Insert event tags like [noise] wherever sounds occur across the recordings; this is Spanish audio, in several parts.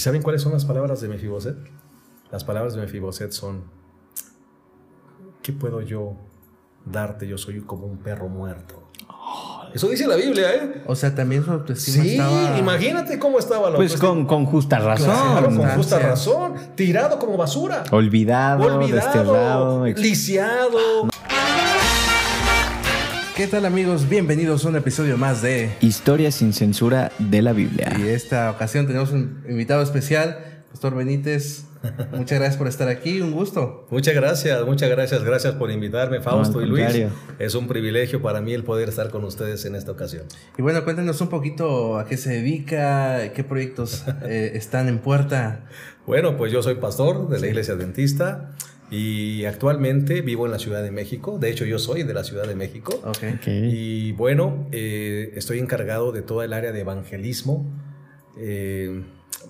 saben cuáles son las palabras de Mefiboset? Las palabras de Mefiboset son, ¿qué puedo yo darte? Yo soy como un perro muerto. Eso dice la Biblia, ¿eh? O sea, también su autoestima Sí, estaba... imagínate cómo estaba la Pues con, con justa razón. Claro, con justa razón. Tirado como basura. Olvidado, desterrado. Olvidado, ex- lisiado. ¿Qué tal amigos? Bienvenidos a un episodio más de... Historia sin censura de la Biblia. Y esta ocasión tenemos un invitado especial, Pastor Benítez. Muchas gracias por estar aquí, un gusto. Muchas gracias, muchas gracias, gracias por invitarme, Fausto y Luis. Es un privilegio para mí el poder estar con ustedes en esta ocasión. Y bueno, cuéntanos un poquito a qué se dedica, qué proyectos eh, están en puerta. Bueno, pues yo soy pastor de la iglesia adventista y actualmente vivo en la Ciudad de México. De hecho, yo soy de la Ciudad de México. Ok. Ok. Y bueno, eh, estoy encargado de toda el área de evangelismo, eh,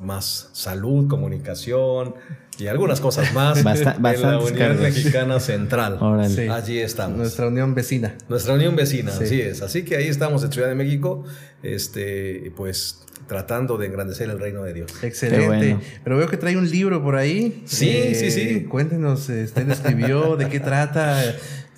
más salud, comunicación y algunas cosas más [laughs] Basta- en la Unión cargos. Mexicana Central. Órale. Sí. Allí estamos. Nuestra unión vecina. Nuestra unión vecina, Sí. así es. Así que ahí estamos en Ciudad de México, este, pues tratando de engrandecer el reino de Dios. Excelente. bueno. Pero veo que trae un libro por ahí. Sí, sí, sí. Cuéntenos, eh, usted escribió, de qué trata.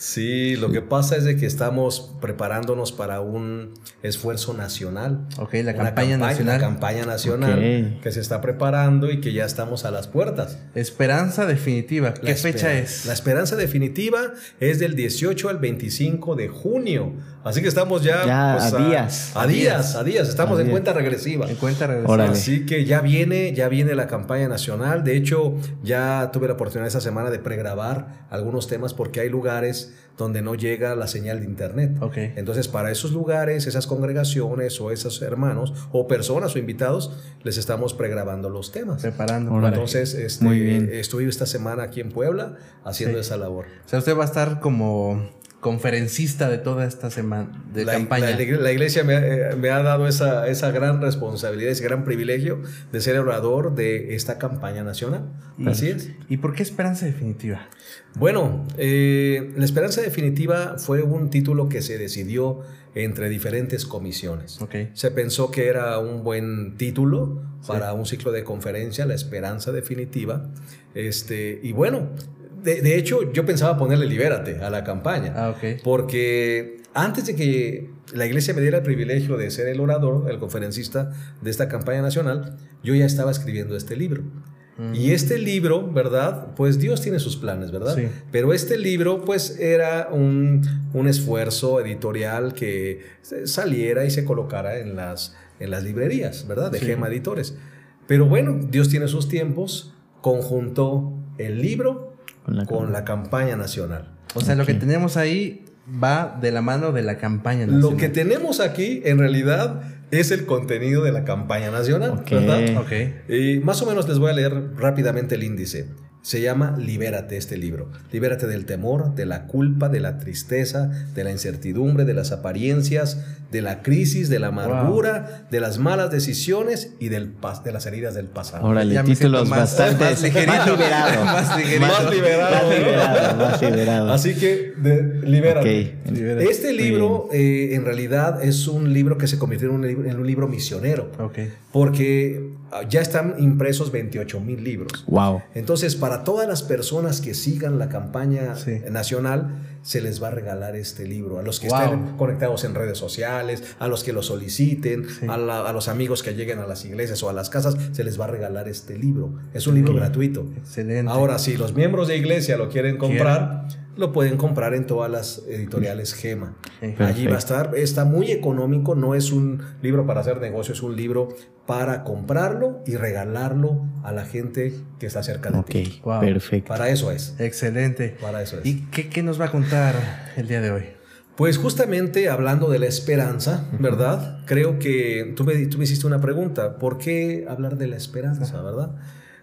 Sí, lo que pasa es de que estamos preparándonos para un esfuerzo nacional. Ok, la Una campaña nacional. Una campaña nacional que se está preparando y que ya estamos a las puertas. Esperanza definitiva. ¿Qué La fecha es? La esperanza definitiva es del 18 al 25 de junio. Así que estamos ya, Ya pues, a días. A días, a días. Estamos A en días. cuenta regresiva. En cuenta regresiva. Órale. Así que ya viene, ya viene la campaña nacional. De hecho, ya tuve la oportunidad esta semana de pregrabar algunos temas porque hay lugares donde no llega la señal de internet. Ok. Entonces, para esos lugares, esas congregaciones o esos hermanos o personas o invitados, les estamos pregrabando los temas. Preparando. Órale. Entonces, este, Muy bien. estuve esta semana aquí en Puebla haciendo Sí. esa labor. O sea, usted va a estar como conferencista de toda esta semana de la, campaña. la- la iglesia me, ha- eh, me ha dado esa, esa gran responsabilidad, ese gran privilegio de ser orador de esta campaña nacional. Así es. ¿Y por qué esperanza definitiva? Bueno, eh, La Esperanza Definitiva fue un título que se decidió entre diferentes comisiones. Ok. Se pensó que era un buen título para un ciclo de conferencia, La Esperanza Definitiva. Este, y bueno, de, de hecho yo pensaba ponerle Libérate a la campaña. Ah. Porque antes de que la iglesia me diera el privilegio de ser el orador, el conferencista de esta campaña nacional, yo ya estaba escribiendo este libro. Y este libro, ¿verdad? Pues Dios tiene sus planes, ¿verdad? Sí. Pero este libro, pues era un, un esfuerzo editorial que saliera y se colocara en las, en las librerías, ¿verdad? De Sí. Gema Editores. Pero bueno, Dios tiene sus tiempos, conjuntó el libro Con la con la campaña nacional. O sea, lo que tenemos ahí va de la mano de la campaña nacional. Lo que tenemos aquí en realidad es el contenido de la campaña nacional, Ok. ¿verdad? Ok. Y más o menos les voy a leer rápidamente el índice. Se llama Libérate este libro. Libérate del temor, de la culpa, de la tristeza, de la incertidumbre, de las apariencias, de la crisis, de la amargura, de las malas decisiones y del pas- de las heridas del pasado. Órale, títulos más- bastante más ligerito. más liberado. [laughs] Más ligerito. Más liberado, Más ¿no? liberado, más liberado. Así que de- libérate. Ok. Libérate. Este libro eh, en realidad es un libro que se convirtió en un, libro- en un libro misionero. Ok. porque ya están impresos 28 mil libros. Wow. Entonces, para todas las personas que sigan la campaña Sí. nacional, se les va a regalar este libro. A los que Wow. estén conectados en redes sociales, a los que lo soliciten, Sí. a, la- a los amigos que lleguen a las iglesias o a las casas, se les va a regalar este libro. Es un libro gratuito. Excelente. Ahora, si los miembros de iglesia lo quieren comprar, lo pueden comprar en todas las editoriales Gema. Allí va a estar, está muy económico, no es un libro para hacer negocio, es un libro para comprarlo y regalarlo a la gente que está cerca de Ok, ti. Wow. perfecto. Para eso es, Excelente. para eso es. ¿Y qué, qué nos va a contar el día de hoy? Pues justamente hablando de la esperanza, ¿verdad? Creo que tú me, tú me hiciste una pregunta, ¿por qué hablar de la esperanza, verdad?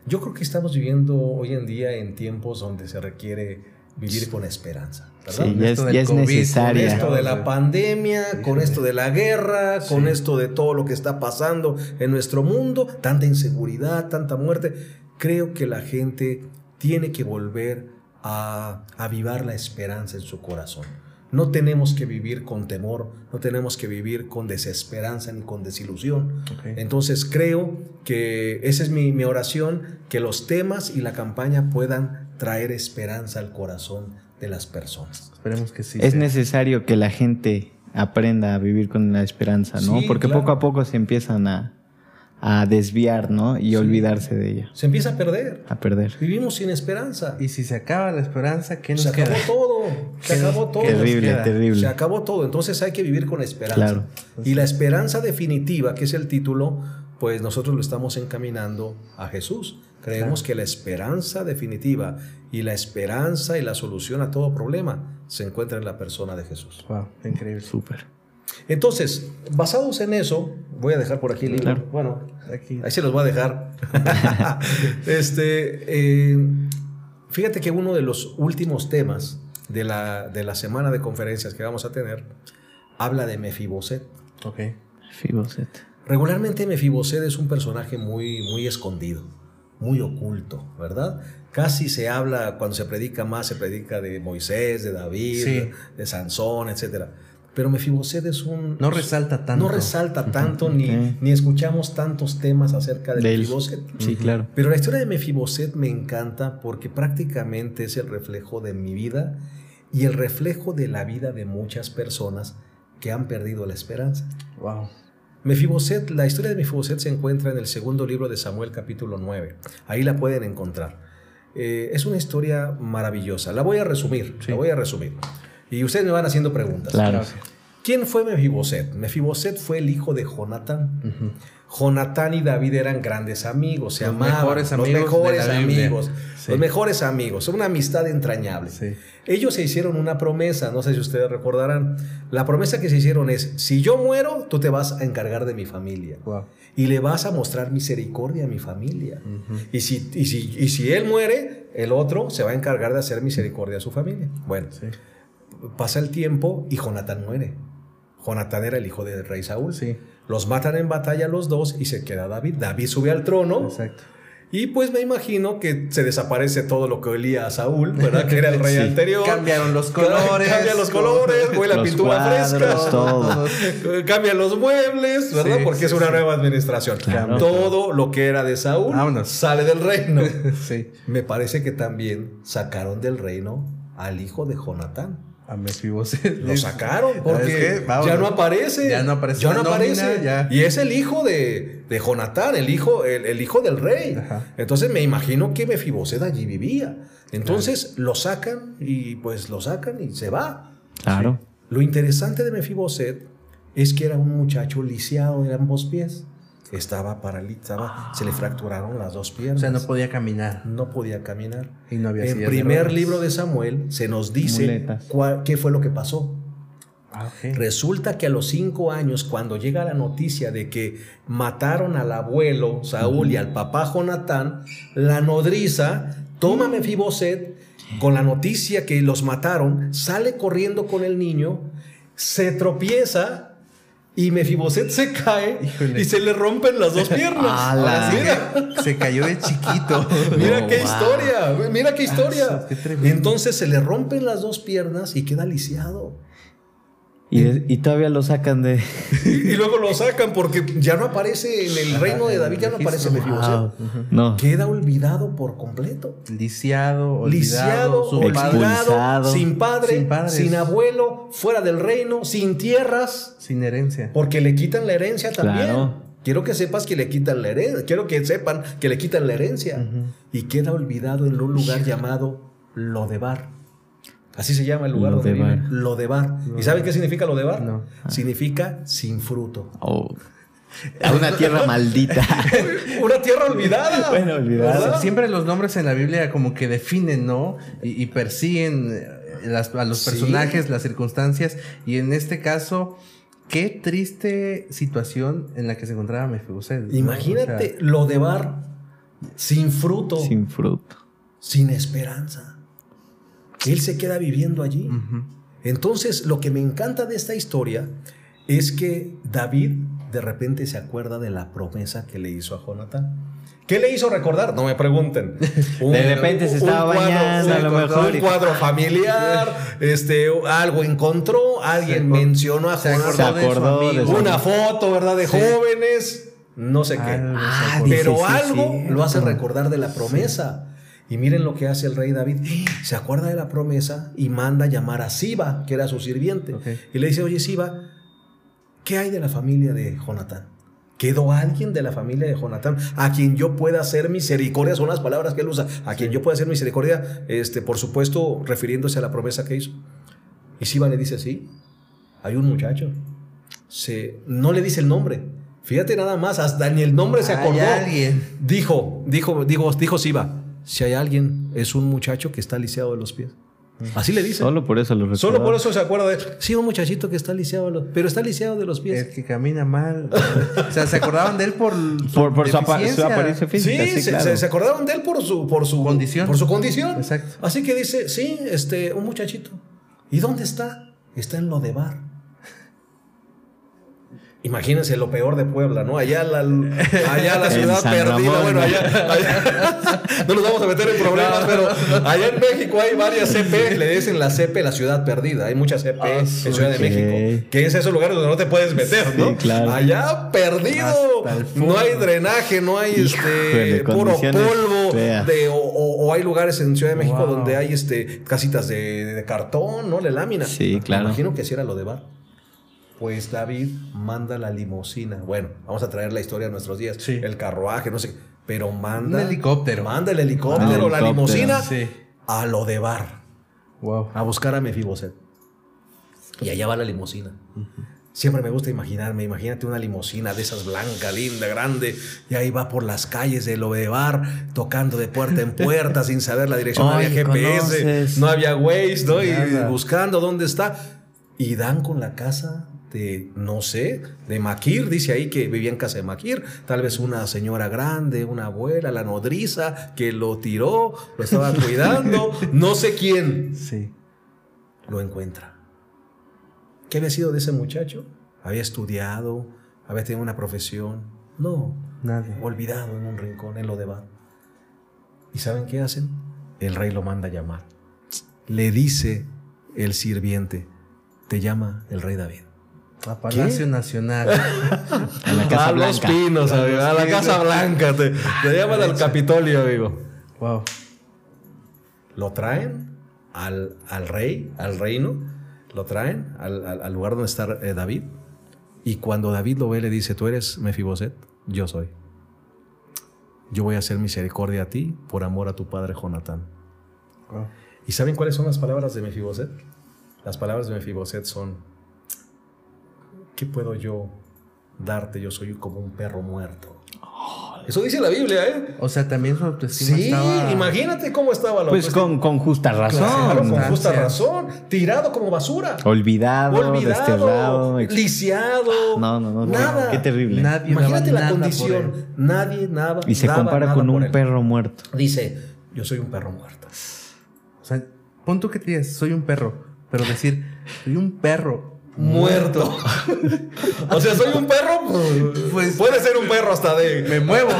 Yo creo que estamos viviendo hoy en día en tiempos donde se requiere vivir con esperanza, ¿verdad? Sí, ya es, Esto del ya es COVID, con Con necesaria. esto de la pandemia, con esto de la guerra, con esto de todo lo que está pasando en nuestro mundo, tanta inseguridad, tanta muerte, creo que la gente tiene que volver a avivar la esperanza en su corazón. No tenemos que vivir con temor, no tenemos que vivir con desesperanza ni con desilusión. Entonces creo que esa es mi, mi oración, que los temas y la campaña puedan traer esperanza al corazón de las personas. Esperemos que sí. Es sea. necesario que la gente aprenda a vivir con la esperanza, ¿no? Sí, Porque claro. poco a poco se empiezan a, a desviar, ¿no? Y olvidarse de ella, Se empieza a perder. a perder. Vivimos sin esperanza. Y si se acaba la esperanza, ¿qué nos Se acabó queda? todo. [laughs] Se ¿Qué nos- acabó todo. Terrible, terrible. Se acabó todo. Entonces hay que vivir con esperanza. Claro. Y la esperanza definitiva, que es el título, pues nosotros lo estamos encaminando a Jesús. Creemos Claro. que la esperanza definitiva y la esperanza y la solución a todo problema se encuentra en la persona de Jesús. Wow, increíble. Súper. Entonces, basados en eso, voy a dejar por aquí el libro. Claro. Bueno, Aquí. Ahí se los voy a dejar. [laughs] [laughs] este, eh, fíjate que uno de los últimos temas de la, de la semana de conferencias que vamos a tener habla de Mefiboset. Ok. Fiboset. Regularmente Mefiboset es un personaje muy, muy escondido, muy oculto, ¿verdad? Casi se habla, cuando se predica más, se predica de Moisés, de David, Sí. de Sansón, etc. Pero Mefiboset es un... No resalta tanto. No resalta tanto, ni, ni escuchamos tantos temas acerca de, De. Sí, claro. Pero la historia de Mefiboset me encanta porque prácticamente es el reflejo de mi vida y el reflejo de la vida de muchas personas que han perdido la esperanza. Wow. Mefiboset, la historia de Mefiboset se encuentra en el segundo libro de Samuel capítulo 9. Ahí la pueden encontrar. Eh, es una historia maravillosa. La voy a resumir, Sí. la voy a resumir. Y ustedes me van haciendo preguntas. Claro. ¿Quién fue Mefiboset? Mefiboset fue el hijo de Jonatán. Ujú. Jonatán y David eran grandes amigos, se Los amaban, mejores los amigos mejores de la Biblia. amigos, Sí. los mejores amigos, una amistad entrañable. Sí. Ellos se hicieron una promesa, no sé si ustedes recordarán. La promesa que se hicieron es, si yo muero, tú te vas a encargar de mi familia Wow. y le vas a mostrar misericordia a mi familia. Y si, y, si, y si él muere, el otro se va a encargar de hacer misericordia a su familia. Bueno, Sí. pasa el tiempo y Jonatán muere. Jonatán era el hijo del rey Saúl. Sí. Los matan en batalla los dos y se queda David. David sube al trono Exacto. y pues me imagino que se desaparece todo lo que olía a Saúl, ¿verdad? Que era el rey [laughs] Sí. anterior. Cambiaron los colores. Cambian los colores, huele a Los pintura cuadros, fresca. todo. [laughs] Cambian los muebles, ¿verdad? Sí, Porque sí, es una sí. nueva administración. Claro. Todo lo que era de Saúl Vámonos. sale del reino. [laughs] sí. Me parece que también sacaron del reino al hijo de Jonatán. A Mefiboset. Lo sacaron ¿Sabes porque ya no aparece. Ya no aparece Ya no nómina, aparece. ya. Y es el hijo de, de Jonatán, el hijo, el, el hijo del rey. Ajá. Entonces me imagino que Mefiboset allí vivía. Entonces lo sacan y pues lo sacan y se va. Claro. Lo interesante de Mefiboset es que era un muchacho lisiado de ambos pies. Estaba paralizado, se le fracturaron las dos O piernas. sea, no podía caminar. No podía caminar. Y no había de primer libro de Samuel se nos dice cuál- qué fue lo que pasó. Ah. Resulta que a los cinco años, cuando llega la noticia de que mataron al abuelo Saúl y al papá Jonatán, la nodriza toma a Mefiboset con la noticia que los mataron, sale corriendo con el niño, se tropieza y Mefiboset se cae Híjole. y se le rompen las dos piernas. [laughs] [laughs] Se cayó de chiquito. [laughs] Mira No, qué wow. historia, mira qué historia. Ah, qué. Entonces se le rompen las dos piernas y queda lisiado. Y, y todavía lo sacan de. Y, [laughs] y luego lo sacan porque ya no aparece en el reino de David, ya no aparece Mefiboset. Wow. No. Queda olvidado por completo. Lisiado, Lisiado, olvidado, su olvidado. sin padre, Sin padres. sin abuelo, fuera del reino, sin tierras, sin herencia. porque le quitan la herencia también. Claro. Quiero que sepas que le quitan la herencia, quiero que sepan que le quitan la herencia y queda olvidado en un lugar llamado Lodebar. Así se llama el lugar donde Lodebar. vive. Lodebar. ¿Y saben qué significa Lodebar? No. Significa sin fruto. Oh. A una tierra maldita. [laughs] Una tierra olvidada. Bueno, olvidada. ¿verdad? Siempre los nombres en la Biblia como que definen, ¿no? Y, y persiguen eh, las- a los Sí. personajes, las circunstancias. Y en este caso, qué triste situación en la que se encontraba Mefiboset. ¿no? Imagínate Lodebar sin fruto, sin, Sin fruto. esperanza. Él se queda viviendo allí. Entonces, lo que me encanta de esta historia es que David de repente se acuerda de la promesa que le hizo a Jonatán. ¿Qué le hizo recordar? No me pregunten. [laughs] De repente se estaba bañando, a lo mejor, Un cuadro familiar, este, algo encontró, alguien Se mencionó a se Jonathan, Se acordó de su una foto, ¿verdad? De Sí. jóvenes, no sé qué. Ah, dice, Pero sí, algo lo hace recordar de la promesa. Y miren lo que hace el rey David. Se acuerda de la promesa y manda llamar a Siba, que era su sirviente. Y le dice, oye Siba, ¿qué hay de la familia de Jonatán? ¿Quedó alguien de la familia de Jonatán a quien yo pueda hacer misericordia? Son las palabras que él usa. A quien yo pueda hacer misericordia, este, por supuesto, refiriéndose a la promesa que hizo. Y Siba le dice, sí, hay un muchacho. Se, no le dice el nombre. Fíjate nada más, hasta ni el nombre se Hay acordó. alguien. Dijo, dijo, dijo, dijo Siba, si hay alguien, es un muchacho que está lisiado de los pies. Así le dice. Solo por eso lo recuerdo. Solo por eso se acuerda de, sí, un muchachito que está lisiado, de los- pero está lisiado de los pies. El que camina mal. o sea, se acordaban de él por Por, por su, apa- su apariencia física. Sí, se, claro. se- acordaron de él por su, por su Condición. Por su condición. Exacto. Así que dice, sí, este, un muchachito. ¿Y dónde está? Está en Lodebar. Imagínense lo peor de Puebla, ¿no? Allá la, allá la [laughs] ciudad perdida. Ramón, bueno, ¿no? allá, allá- [laughs] no nos vamos a meter en problemas, pero allá en México hay varias CP, le dicen la CP, la ciudad perdida. Hay muchas CP en Ciudad de. México, que es esos lugares donde no te puedes meter, ¿no? Sí, claro. Allá perdido, no hay drenaje, no hay Híjole, este puro polvo, de, o, o- o hay lugares en Ciudad de México Wow. donde hay este casitas de, de cartón, ¿no? De lámina. Sí, Me claro. imagino que así era lo de bar. Pues David manda la limusina. Bueno, vamos a traer la historia a nuestros días. Sí. El carruaje, no sé. Pero manda. Un helicóptero. Manda el helicóptero, Ah, la limusina Sí. a lo de bar. Wow. A buscar a Mefiboset. Y allá va la limusina. Siempre me gusta imaginarme, imagínate una limusina de esas blanca, linda, grande, y ahí va por las calles de Lodebar, tocando de puerta en puerta [laughs] sin saber la dirección, no había GPS, conoces. no había Waze, ¿no? Y buscando dónde está. Y dan con la casa de, no sé, de Maquir, dice ahí que vivía en casa de Maquir, tal vez una señora grande, una abuela, la nodriza, que lo tiró, lo estaba [laughs] cuidando, no sé quién Sí. lo encuentra. ¿Qué había sido de ese muchacho? Había estudiado, había tenido una profesión. No, Nada. olvidado en un rincón, en lo de bar. ¿Y saben qué hacen? El rey lo manda a llamar. Le dice el sirviente, te llama el rey David. A Palacio Nacional. [laughs] A la Casa a los Blanca. pinos, A amigo, los a la. Casa Blanca. Te, te llaman al Capitolio, amigo. wow. Lo traen al, al rey, al reino, lo traen al, al- al lugar donde está eh, David. Y cuando David lo ve, le dice: Tú eres Mefiboset, yo soy. Yo voy a hacer misericordia a ti por amor a tu padre Jonatán. Wow. ¿Y saben cuáles son las palabras de Mefiboset? Las palabras de Mefiboset son: ¿Qué puedo yo darte? Yo soy como un perro muerto. Eso dice la Biblia, ¿eh? O sea, también su autoestima Sí, estaba. imagínate cómo estaba la Pues con, con justa razón. Claro, con justa razón. Tirado como basura. Olvidado, Olvidado. desterrado. ex- Lisiado. No, no, no. Nada. Qué terrible. Nadie Imagínate la condición. Nadie, nada. Y se daba compara con un perro muerto. Dice: Yo soy un perro muerto. O sea, pon tú que te digas, soy un perro. Pero decir, soy un perro Muerto. [laughs] o sea, soy un perro. Pues- puede ser un perro hasta de. Me muevo. [laughs]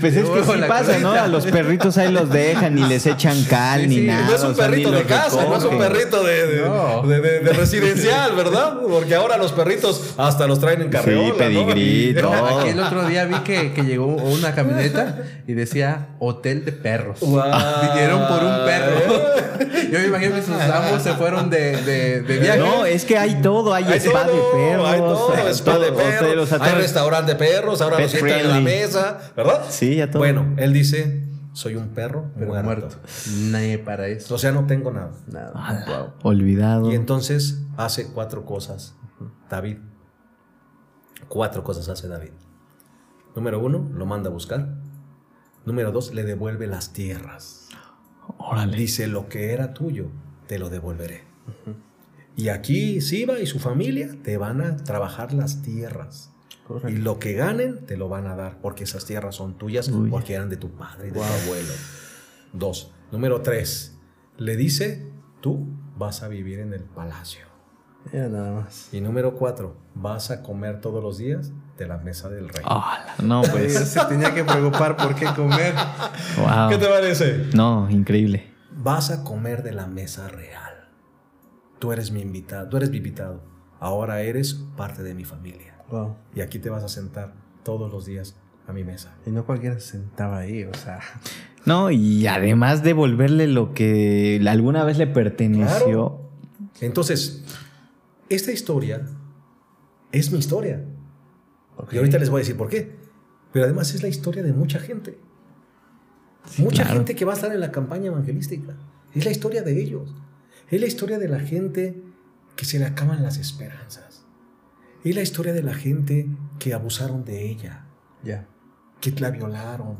Pues es que sí pasa, ¿no? A los perritos ahí los dejan y les echan cal Sí, ni sí, nada. No es un o sea, ni perrito de casa, no es un perrito de, de, No. de- de- de residencial, ¿verdad? Porque ahora los perritos hasta los traen en carreola. ¿no? pedigrí. [laughs] Aquí el otro día vi que, que llegó una camioneta y decía hotel de perros. Guau. Vinieron por un perro. Yo me imagino que sus amos se fueron de, de, de viaje. No, es que hay todo. Hay, Hay spa de perros. hay todo, spa de perros, hay todo- restaurante de perros, ahora Pet nos sientan en la mesa, ¿verdad? Sí, ya todo. Bueno, él dice, soy un perro Pero muerto. muerto. Nadie para eso. O sea, no tengo nada. Nada. Ala, Olvidado. Y entonces hace cuatro cosas, David. Cuatro cosas hace David. Número uno, lo manda a buscar. Número dos, le devuelve las tierras. Órale. Dice, lo que era tuyo, te lo devolveré. Y aquí Siba y su familia te van a trabajar las tierras. Y lo que ganen, te lo van a dar, porque esas tierras son tuyas, Uy. porque eran de tu padre y de tu abuelo. Dos. Número tres. Le dice, tú vas a vivir en el palacio. Ya nada más. Y número cuatro, vas a comer todos los días de la mesa del rey. Hola, no, pues. Pues se tenía que preocupar por qué comer. wow. ¿Qué te parece? No, increíble. Vas a comer de la mesa real. Tú eres mi invitado, tú eres mi invitado. Ahora eres parte de mi familia. Wow. Y aquí te vas a sentar todos los días a mi mesa. Y no cualquiera se sentaba ahí, o sea. [laughs] No, y además devolverle lo que alguna vez le perteneció. Entonces, esta historia es mi historia. Y ahorita les voy a decir por qué. Pero además es la historia de mucha gente. mucha claro. gente que va a estar en la campaña evangelística. Es la historia de ellos. Es la historia de la gente que se le acaban las esperanzas. Es la historia de la gente que abusaron de ella, Ya. que la violaron,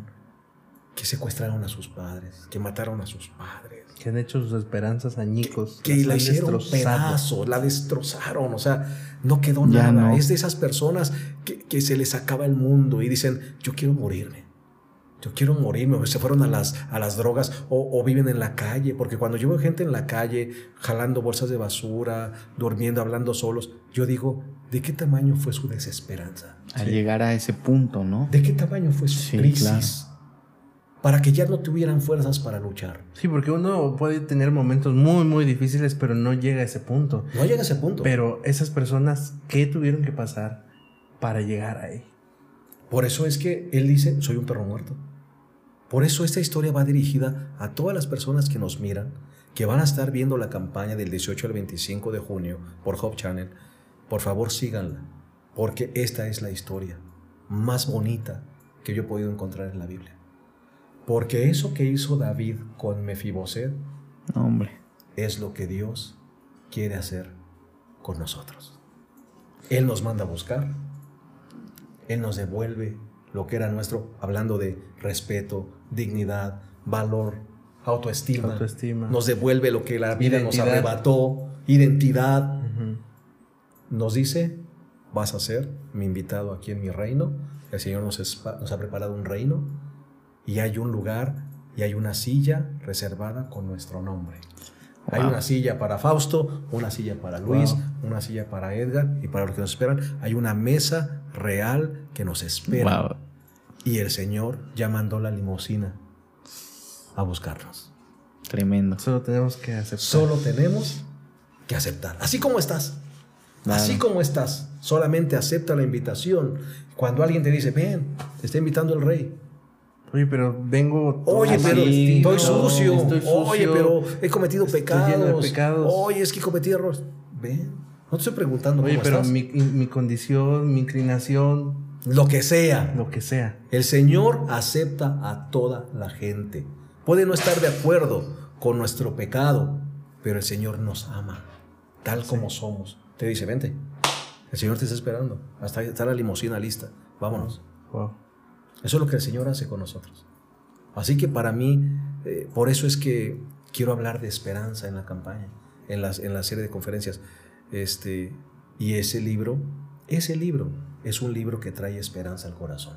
que secuestraron a sus padres, que mataron a sus padres. Que han hecho sus esperanzas añicos. que las la hicieron pedazos, la destrozaron, o sea, no quedó Ya nada. no. Es de esas personas que, que se les acaba el mundo y dicen, yo quiero morirme. Yo quiero morirme, o se fueron a las, a las drogas o, o viven en la calle, porque cuando yo veo gente en la calle jalando bolsas de basura, durmiendo, hablando solos, yo digo, ¿de qué tamaño fue su desesperanza? Al llegar a ese punto, ¿no? ¿De qué tamaño fue su Sí, crisis? Para que ya no tuvieran fuerzas para luchar. Sí, porque uno puede tener momentos muy, muy difíciles, pero no llega a ese punto. No llega a ese punto. Pero esas personas, ¿qué tuvieron que pasar para llegar ahí? Por eso es que él dice, soy un perro muerto. Por eso esta historia va dirigida a todas las personas que nos miran, que van a estar viendo la campaña del 18 al 25 de junio por Hope Channel. Por favor, síganla, porque esta es la historia más bonita que yo he podido encontrar en la Biblia. Porque eso que hizo David con Mefiboset hombre. es lo que Dios quiere hacer con nosotros. Él nos manda a buscar, Él nos devuelve lo que era nuestro, hablando de respeto, dignidad, valor, autoestima. Autoestima. Nos devuelve lo que la vida nos arrebató, identidad. Nos dice, vas a ser mi invitado aquí en mi reino. El Señor nos, ha preparado un reino y hay un lugar y hay una silla reservada con nuestro nombre. Hay una silla para Fausto, una silla para Luis, Wow. una silla para Edgar y para los que nos esperan. Hay una mesa real que nos espera. Wow. Y el Señor ya mandó la limusina a buscarnos. Tremendo. Solo tenemos que aceptar. Solo tenemos que aceptar. Así como estás. Así como estás. Solamente acepta la invitación. Cuando alguien te dice, ven, te está invitando el rey. Oye, pero vengo. Oye, pero vestido, estoy sucio. estoy sucio. Oye, pero he cometido Estoy pecados. lleno de pecados. Oye, es que cometí errores. Ven, no te estoy preguntando Oye, cómo pero estás. mi, mi condición, mi inclinación, Lo que sea. lo que sea. El Señor acepta a toda la gente. Puede no estar de acuerdo con nuestro pecado, pero el Señor nos ama, tal como somos. Te dice, vente. El Señor te está esperando. Hasta está la limusina lista. Vámonos. Wow. Eso es lo que el Señor hace con nosotros. Así que para mí, eh, por eso es que quiero hablar de esperanza en la campaña, en, las, en la serie de conferencias. Este, y ese libro, ese libro es un libro que trae esperanza al corazón.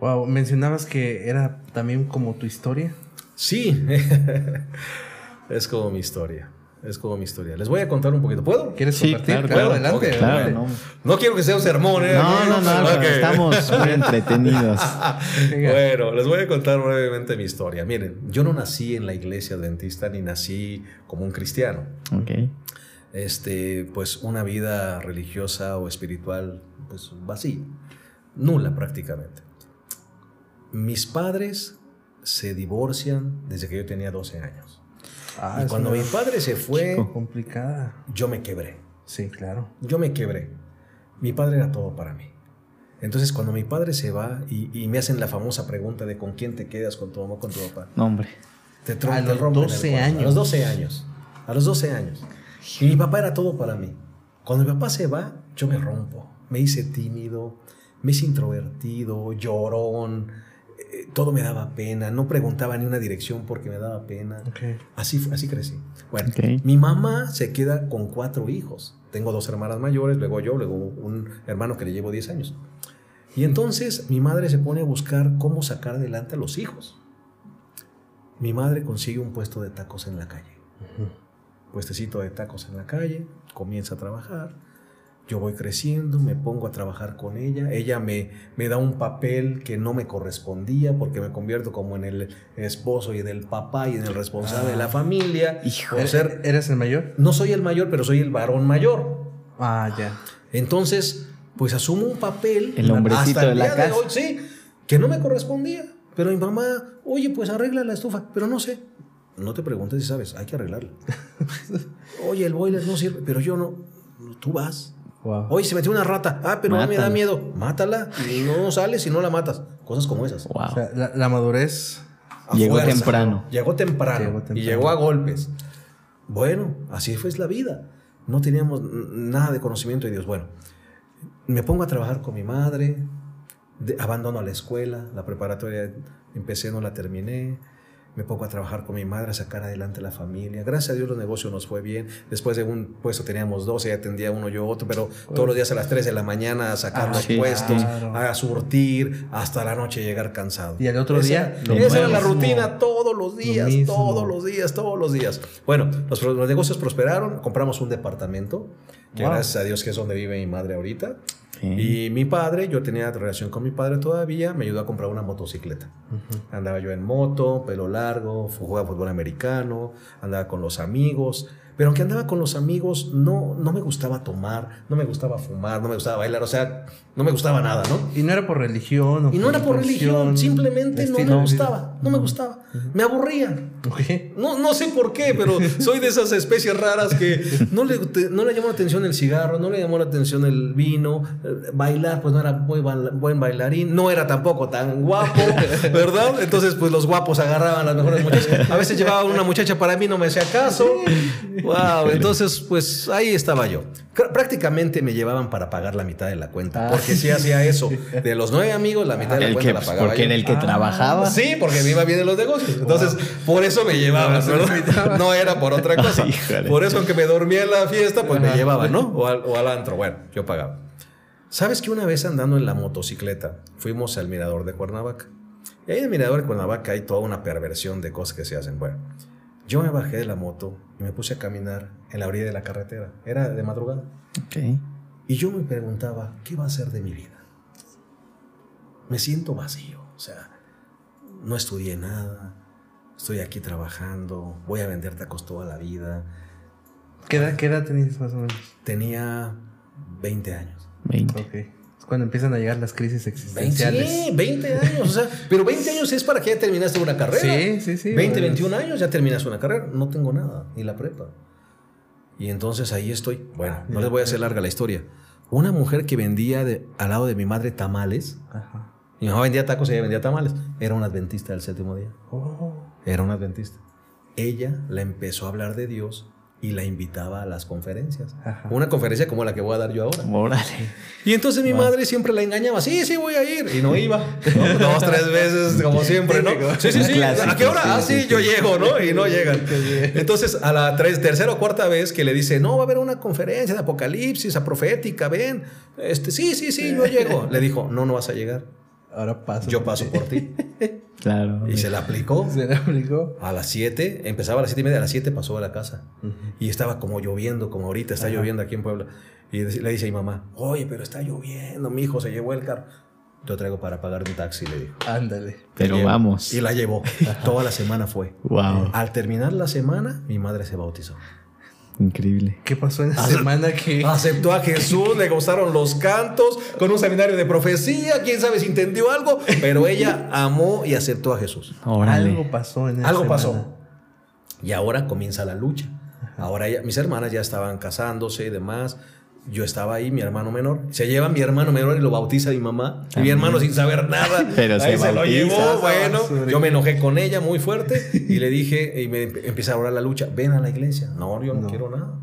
Wow, mencionabas que era también como tu historia. Sí, [laughs] es como mi historia. Es como mi historia. Les voy a contar un poquito. ¿Puedo? ¿Quieres Sí, compartir? claro, Claro, claro. adelante. Ok, Claro, no. No quiero que sea un sermón, ¿eh? No, no, no, Ok. estamos muy [laughs] entretenidos. [laughs] Bueno, les voy a contar brevemente mi historia. Miren, yo no nací en la iglesia adventista ni nací como un cristiano. Ok. Este, pues una vida religiosa o espiritual, pues vacía, nula prácticamente. Mis padres se divorcian desde que yo tenía 12 años. Ah, y cuando mi padre se fue, complicada. yo me quebré. Sí, claro. Yo me quebré. Mi padre era todo para mí. Entonces, cuando mi padre se va y, y me hacen la famosa pregunta de con quién te quedas, con tu mamá o con tu papá, No, hombre. te, A los rompen el 12 corazón. años. A los 12 años. A los 12 años. Y mi papá era todo para mí. Cuando mi papá se va, yo me rompo. Me hice tímido, me hice introvertido, llorón. eh, todo me daba pena. No preguntaba ni una dirección porque me daba pena. Ok. Así, así crecí. Bueno, Ok. mi mamá se queda con cuatro hijos. Tengo dos hermanas mayores, luego yo, luego un hermano que le llevo 10 años. Y entonces mi madre se pone a buscar cómo sacar adelante a los hijos. Mi madre consigue un puesto de tacos en la calle. Puestecito de tacos en la calle, comienza a trabajar. Yo voy creciendo, me pongo a trabajar con ella. Ella me, me da un papel que no me correspondía porque me convierto como en el esposo y en el papá y en el responsable de la familia. Hijo. Ser, ¿Eres el mayor? no soy el mayor, pero soy el varón mayor. Ah, ya. Entonces, pues asumo un papel. El hombrecito hasta el de la día casa. hoy, sí, que no me correspondía. Pero mi mamá, oye, pues arregla la estufa. Pero no sé. No te preguntes si sabes, hay que arreglarla. [laughs] oye, el boiler no sirve, pero yo no. Tú vas. Wow. Oye, se metió una rata. Ah, pero no me da Mátala. miedo. Mátala y no sales y no la matas. Cosas como esas. Wow. O sea, la, la madurez. Llegó temprano. Llegó temprano. Llegó temprano. Y llegó a golpes. Bueno, así fue la vida. No teníamos nada de conocimiento de Dios. Bueno, me pongo a trabajar con mi madre, de- abandono la escuela, la preparatoria empecé, no la terminé. Me pongo a trabajar con mi madre, a sacar adelante la familia. Gracias a Dios los negocios nos fue bien. Después de un puesto teníamos dos, ella atendía uno, yo otro, pero todos los días a las 3 de la mañana a sacar Ah, los sí, puestos, claro. a surtir, hasta la noche llegar cansado. Y al otro Esa- día, esa era la mismo. rutina todos los días, mismo. todos los días, todos los días. Bueno, los, los negocios prosperaron, compramos un departamento, que Wow. gracias a Dios que es donde vive mi madre ahorita. Sí. Y mi padre, yo tenía relación con mi padre todavía, me ayudó a comprar una motocicleta. Andaba yo en moto, pelo largo, jugaba fútbol americano, andaba con los amigos. Pero aunque andaba con los amigos, no, no me gustaba tomar, no me gustaba fumar, no me gustaba bailar, o sea, no me gustaba nada, ¿no? Y no era por religión. o Y no era por religión, simplemente no me gustaba, no me gustaba, me aburría. No, no sé por qué, pero soy de esas especies raras que no le, te- no le llamó la atención el cigarro, no le llamó la atención el vino, eh, bailar, pues no era muy buen bailarín, no era tampoco tan guapo, [laughs] ¿verdad? Entonces, pues los guapos agarraban las mejores muchachas. A veces llevaba una muchacha para mí, no me hacía caso. Wow, entonces, pues ahí estaba yo. Prácticamente me llevaban para pagar la mitad de la cuenta, Ah. porque sí hacía eso. De los nueve amigos, la mitad de la El cuenta que, la pues, pagaba porque yo. era el que Ah, trabajaba. Sí, porque iba bien en los negocios. Entonces, por eso me llevaban, ¿verdad? No era por otra cosa. [laughs] Híjole. Por eso, aunque me dormía en la fiesta, pues me llevaban, ¿no? O al, o al antro. Bueno, yo pagaba. ¿Sabes que una vez andando en la motocicleta fuimos al mirador de Cuernavaca? Y ahí en el mirador de Cuernavaca hay toda una perversión de cosas que se hacen. Bueno, yo me bajé de la moto y me puse a caminar en la orilla de la carretera. Era de madrugada. Ok. Y yo me preguntaba, ¿qué va a ser de mi vida? Me siento vacío, o sea, no estudié nada, estoy aquí trabajando, voy a vender tacos toda la vida. ¿Qué edad, ¿Qué edad tenías más o menos? Tenía 20 años. 20. Ok. Es cuando empiezan a llegar las crisis 20, existenciales. sí, 20 años, o sea, pero 20 años es para que ya terminaste una carrera. Sí, sí, sí. 20, Bueno. 21 años ya terminas una carrera, no tengo nada, ni la prepa. Y entonces ahí estoy. Bueno, no les voy a hacer larga la historia. Una mujer que vendía de- al lado de mi madre tamales. Ajá. Mi mamá vendía tacos y ella vendía tamales. Era una adventista del séptimo día. Oh. Era una adventista. Ella la empezó a hablar de Dios y la invitaba a las conferencias. Ajá. Una conferencia como la que voy a dar yo ahora. Órale. Y entonces mi madre siempre la engañaba. Sí, sí, voy a ir. Y no iba. ¿no? [laughs] Dos, tres veces, como [laughs] siempre, ¿no? Sí, sí, sí. Clásico, ¿A qué hora? sí, ah, sí, sí. yo llego, ¿no? Y no llegan. [laughs] Entonces, a la tres- tercera o cuarta vez que le dice, no, va a haber una conferencia de Apocalipsis, a profética, ven. Este, sí, sí, sí, yo llego. Le dijo, no, no vas a llegar. Ahora paso. Yo paso por ti. [laughs] Claro. Y se la aplicó. [laughs] Se le aplicó. A las 7, empezaba a las 7 y media, a las 7 pasó a la casa. Y estaba como lloviendo, como ahorita está lloviendo aquí en Puebla. Y le dice a mi mamá, oye, pero está lloviendo, mi hijo se llevó el carro. Yo traigo para pagar un taxi, le dijo. Ándale. Pero Llevo. vamos. Y la llevó. Toda la semana fue. Wow. Al terminar la semana, mi madre se bautizó. Increíble. ¿Qué pasó en esa Ace- semana que Aceptó a Jesús, le gustaron los cantos, con un seminario de profecía, quién sabe si entendió algo, pero ella amó y aceptó a Jesús. Órale. algo pasó en esa Algo semana? pasó. Y ahora comienza la lucha. Ahora ya- mis hermanas ya estaban casándose y demás. Yo estaba ahí, mi hermano menor. Se lleva mi hermano menor y lo bautiza mi mamá. Y mi hermano sin saber nada. [laughs] Pero ahí se se, lo llevó. Bueno, Basura. yo me enojé con ella muy fuerte y le dije, y me empieza a orar la lucha, ven a la iglesia. No, yo no, No. quiero nada.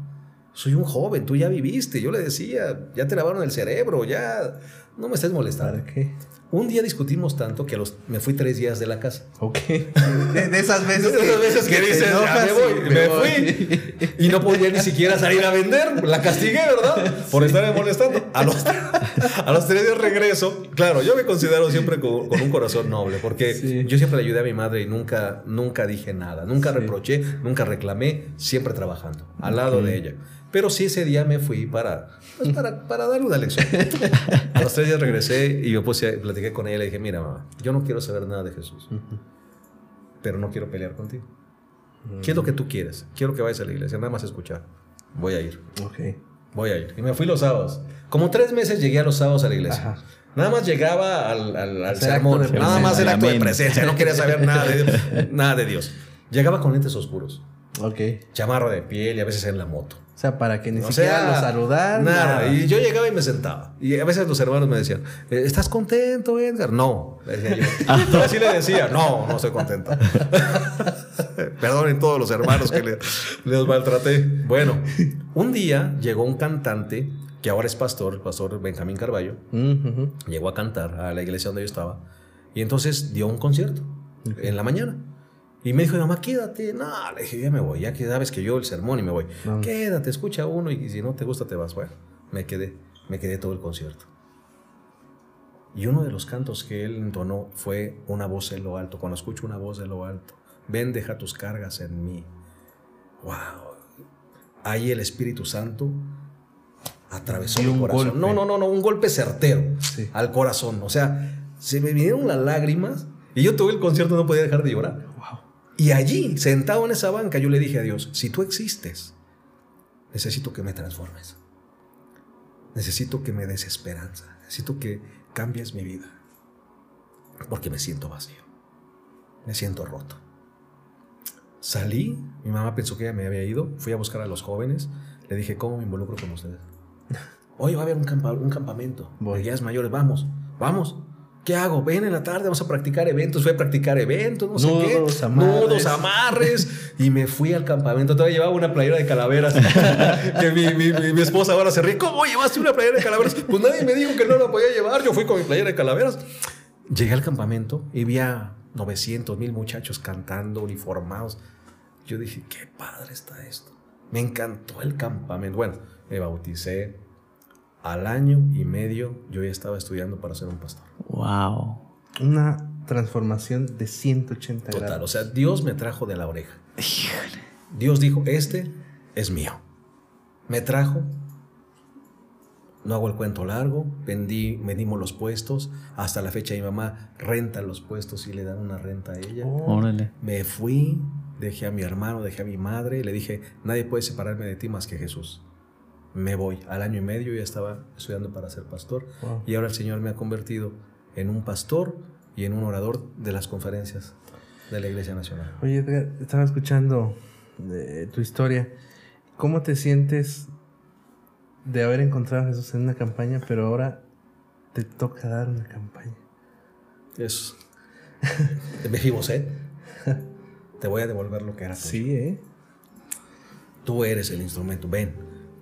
Soy un joven, tú ya viviste. Yo le decía, ya te lavaron el cerebro, ya no me estés molestando. ¿Para qué? Un día discutimos tanto que a los, me fui tres días de la casa. Ok. De, de esas veces De esas veces que, te dices, enojas "Ya me voy, y me, voy". fui. Y no podía ni siquiera salir a vender. La castigué, ¿verdad? Por estarme molestando. A los, a los tres días regreso. Claro, yo me considero siempre con, con un corazón noble, porque Sí. yo siempre le ayudé a mi madre y nunca, nunca dije nada. Nunca reproché, nunca reclamé, siempre trabajando al lado de ella. Pero sí ese día me fui para, pues, para, para darle una lección. [laughs] A los tres días regresé y yo puse, platiqué con ella y le dije, mira mamá, yo no quiero saber nada de Jesús, pero no quiero pelear contigo. ¿Qué es lo que tú quieres? Quiero que vayas a la iglesia, nada más escuchar. Voy a ir, Ok. voy a ir. Y me fui los sábados. Como tres meses llegué a los sábados a la iglesia. Ajá. Nada más llegaba al, al, al Hacer sermón. Nada más el acto de presencia. No quería saber nada de, [laughs] nada de Dios. Llegaba con lentes oscuros, Ok. chamarra de piel y a veces en la moto. O sea, para que ni O siquiera sea, lo saludar. Nada. Y yo llegaba y me sentaba. Y a veces los hermanos me decían, "Eh, ¿estás contento, Edgar? No. Le decía yo. [laughs] Yo así le decía, no, no estoy contento. [laughs] Perdonen todos los hermanos que le- les maltraté. Bueno, un día llegó un cantante que ahora es pastor, el pastor Benjamín Carballo. Mm, ujú. Llegó a cantar a la iglesia donde yo estaba. Y entonces dio un concierto en la mañana. Y me dijo, mamá, quédate. No, le dije, ya me voy. Ya que sabes que yo el sermón y me voy. No. Quédate, escucha uno y si no te gusta te vas. Bueno, me quedé. Me quedé todo el concierto. Y uno de los cantos que él entonó fue una voz en lo alto. Cuando escucho una voz de lo alto, ven, deja tus cargas en mí. ¡Wow! Ahí el Espíritu Santo atravesó mi corazón. golpe. No, no, no, no, un golpe certero Sí. al corazón. O sea, se me vinieron las lágrimas y yo tuve el concierto no podía dejar de llorar. Y allí, sentado en esa banca, yo le dije a Dios, si tú existes, necesito que me transformes. Necesito que me des esperanza. Necesito que cambies mi vida. Porque me siento vacío. Me siento roto. Salí, mi mamá pensó que ya me había ido, fui a buscar a los jóvenes, le dije, ¿cómo me involucro con ustedes? [laughs] Hoy va a haber un, campa- un campamento Voy. de guías mayores, vamos, vamos. ¿Qué hago? Ven en la tarde, vamos a practicar eventos. Fui a practicar eventos, no sé Nudos, qué. amarres. Nudos, amarres. Y me fui al campamento. Todavía llevaba una playera de calaveras. [laughs] que mi, mi- mi- mi esposa ahora se ríe. ¿Cómo llevaste una playera de calaveras? Pues nadie me dijo que no la podía llevar. Yo fui con mi playera de calaveras. Llegué al campamento y vi a 900 mil muchachos cantando, uniformados. Yo dije, qué padre está esto. Me encantó el campamento. Bueno, me bauticé. Al año y medio yo ya estaba estudiando para ser un pastor. Wow. Una transformación de 180 Total, o sea, Dios me trajo de la oreja. Dios dijo, este es mío. Me trajo. No hago el cuento largo, vendí, vendimos los puestos. Hasta la fecha mi mamá renta los puestos y le dan una renta a ella. Oh, Órale. Me fui, dejé a mi hermano, dejé a mi madre, le dije, nadie puede separarme de ti más que Jesús. Me voy. Al año y medio ya estaba estudiando para ser pastor Wow. y ahora el Señor me ha convertido en un pastor y en un orador de las conferencias de la Iglesia Nacional. Oye, Edgar, estaba escuchando eh, tu historia. ¿Cómo te sientes de haber encontrado a Jesús en una campaña, pero ahora te toca dar una campaña? Es. Mefibosé. Te voy a devolver lo que era tuyo. Sí, ¿eh? Tú eres el instrumento. Ven.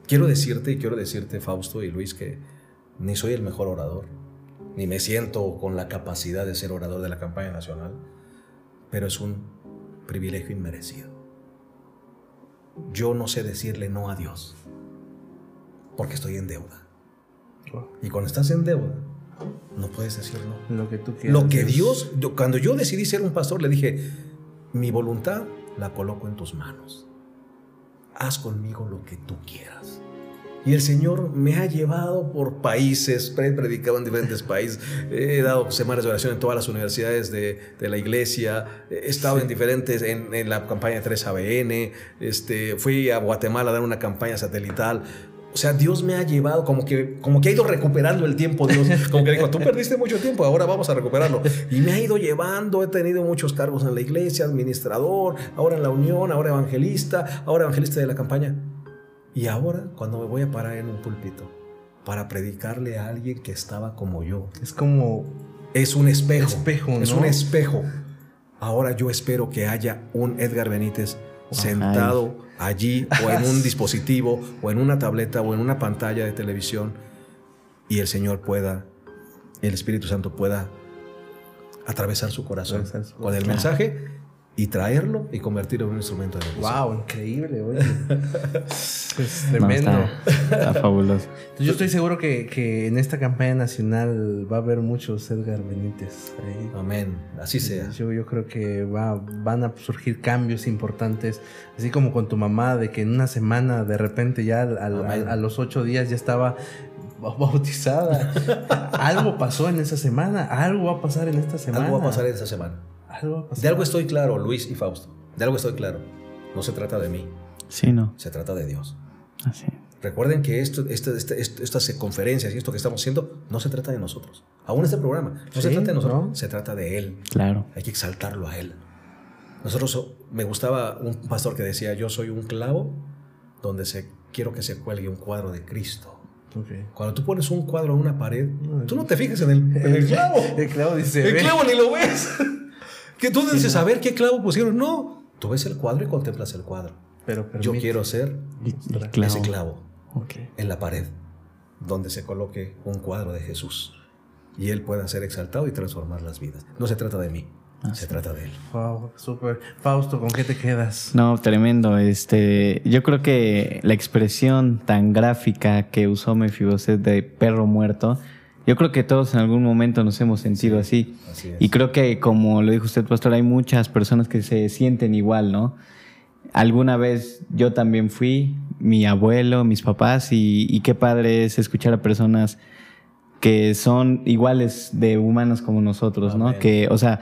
Quiero decirte y quiero decirte, Fausto y Luis, que ni soy el mejor orador, ni me siento con la capacidad de ser orador de la campaña nacional, pero es un privilegio inmerecido. Yo no sé decirle no a Dios, porque estoy en deuda. Y cuando estás en deuda, no puedes decir no. Lo que tú quieras. Lo que Dios, yo- cuando yo decidí ser un pastor, le dije, mi voluntad la coloco en tus manos. Haz conmigo lo que tú quieras. Y el Señor me ha llevado por países, he predicado en diferentes [laughs] países, he dado semanas de oración en todas las universidades de, de la iglesia, he estado en diferentes, en, en la campaña 3ABN, este, fui a Guatemala a dar una campaña satelital. O sea, Dios me ha llevado como que, como que ha ido recuperando el tiempo, Dios. Como que dijo, tú perdiste mucho tiempo, ahora vamos a recuperarlo. Y me ha ido llevando, he tenido muchos cargos en la iglesia, administrador, ahora en la unión, ahora evangelista, ahora evangelista de la campaña. Y ahora, cuando me voy a parar en un púlpito para predicarle a alguien que estaba como yo, Es como. es un espejo. Espejo, Es ¿no? un espejo. Ahora yo espero que haya un Edgar Benítez sentado allí o en un dispositivo o en una tableta o en una pantalla de televisión y el Señor pueda el Espíritu Santo pueda atravesar su corazón Atravesar su con el mensaje y traerlo y convertirlo en un instrumento de bendición. Wow, increíble, oye. [laughs] es No, tremendo. está, está fabuloso. Yo estoy seguro que, que en esta campaña nacional va a haber muchos Edgar Benítez ahí. Amén. Así sea. Yo, yo creo que va, van a surgir cambios importantes, así como con tu mamá, de que en una semana de repente ya al- al- a, los ocho días ya estaba ba- bautizada. [laughs] algo pasó en esa semana, algo va a pasar en esta semana. Algo va a pasar esta semana. Algo a. De algo estoy claro, Luis y Fausto. De algo estoy claro. No se trata de mí, Sí, no. se trata de Dios. Así. Recuerden que esto, esto- este- esto- estas conferencias y esto que estamos haciendo no se trata de nosotros. Aún este programa no se trata de nosotros, ¿no? se trata de Él. Claro. Hay que exaltarlo a Él. Nosotros, so- me gustaba un pastor que decía, yo soy un clavo donde se, quiero que se cuelgue un cuadro de Cristo. Ok. Cuando tú pones un cuadro en una pared, No, tú no te fijas en el, en el clavo. [laughs] El clavo dice. El clavo ni lo ves. [laughs] Que tú dices, a ver qué clavo pusieron. No, tú ves el cuadro y contemplas el cuadro. Pero Yo quiero ser clavo. ese clavo Ok. en la pared donde se coloque un cuadro de Jesús y Él pueda ser exaltado y transformar las vidas. No se trata de mí, se trata de Él. Wow, súper. Fausto, ¿con qué te quedas? No, tremendo. Este, yo creo que la expresión tan gráfica que usó Mefiboset de perro muerto, yo creo que todos en algún momento nos hemos sentido así. Así es. Y creo que, como lo dijo usted, pastor, hay muchas personas que se sienten igual, ¿no? Alguna vez yo también fui, mi abuelo, mis papás, y, y qué padre es escuchar a personas que son iguales de humanos como nosotros, ¿no? Que, o sea,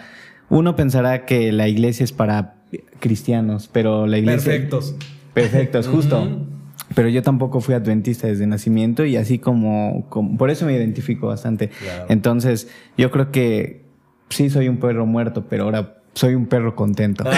uno pensará que la iglesia es para cristianos, pero la iglesia... Perfectos. Perfectos, justo. Pero yo tampoco fui adventista desde nacimiento y así como, como- por eso me identifico bastante. Claro. Entonces, yo creo que sí soy un perro muerto, pero ahora soy un perro contento. [laughs]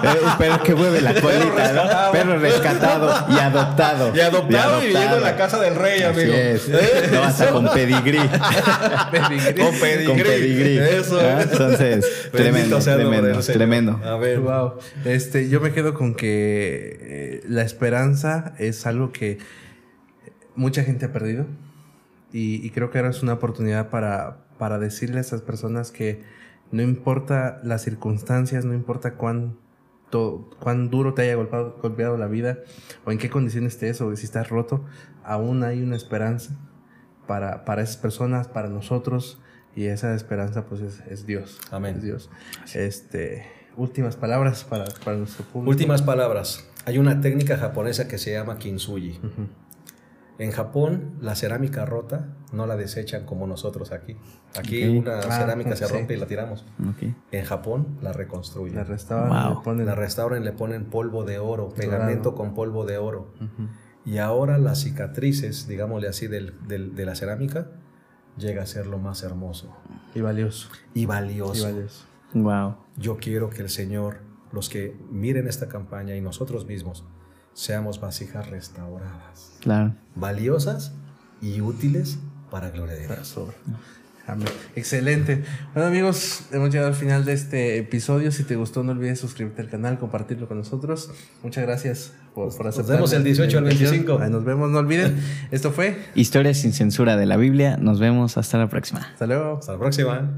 Eh, un perro que mueve la colita. Perro rescatado y adoptado. Y adoptado y viviendo en la casa del rey, Así amigo. es. No, hasta con [laughs] pedigrí. Con pedigrí. con pedigrí. Eso. Ah, Entonces, tremendo, nombre tremendo, tremendo. A ver. Wow. Este, yo me quedo con que eh, la esperanza es algo que mucha gente ha perdido. Y, y creo que ahora es una oportunidad para, para decirle a esas personas que no importa las circunstancias, no importa cuán, to- cuán duro te haya golpeado, golpeado la vida, o en qué condiciones estés, o si estás roto, aún hay una esperanza para, para esas personas, para nosotros. Y esa esperanza, pues, es, es Dios. Amén. Es Dios. Este, últimas palabras para, para nuestro público. Últimas palabras. Hay una técnica japonesa que se llama kintsugi. Ujú. En Japón, la cerámica rota no la desechan como nosotros aquí. Aquí una Ah, cerámica se sí. rompe y la tiramos. En Japón la reconstruyen. La restauran, Wow. le ponen. La restauran y le ponen polvo de oro, pegamento con polvo de oro. Y ahora las cicatrices, digámosle así, del- del- de la cerámica, llega a ser lo más hermoso Y valioso. y Y valioso. valioso. Wow. Yo quiero que el Señor, los que miren esta campaña y nosotros mismos, seamos vasijas restauradas, Claro. valiosas y útiles para gloria de Dios. Amén. Excelente. Bueno amigos, hemos llegado al final de este episodio. Si te gustó, no olvides suscribirte al canal, compartirlo con nosotros. Muchas gracias por, por aceptar. vemos el la 18 al invitación. 25. Ahí Nos vemos, no olviden. [laughs] Esto fue. Historias sin censura de la Biblia. Nos vemos hasta la próxima. Hasta luego. Hasta la próxima.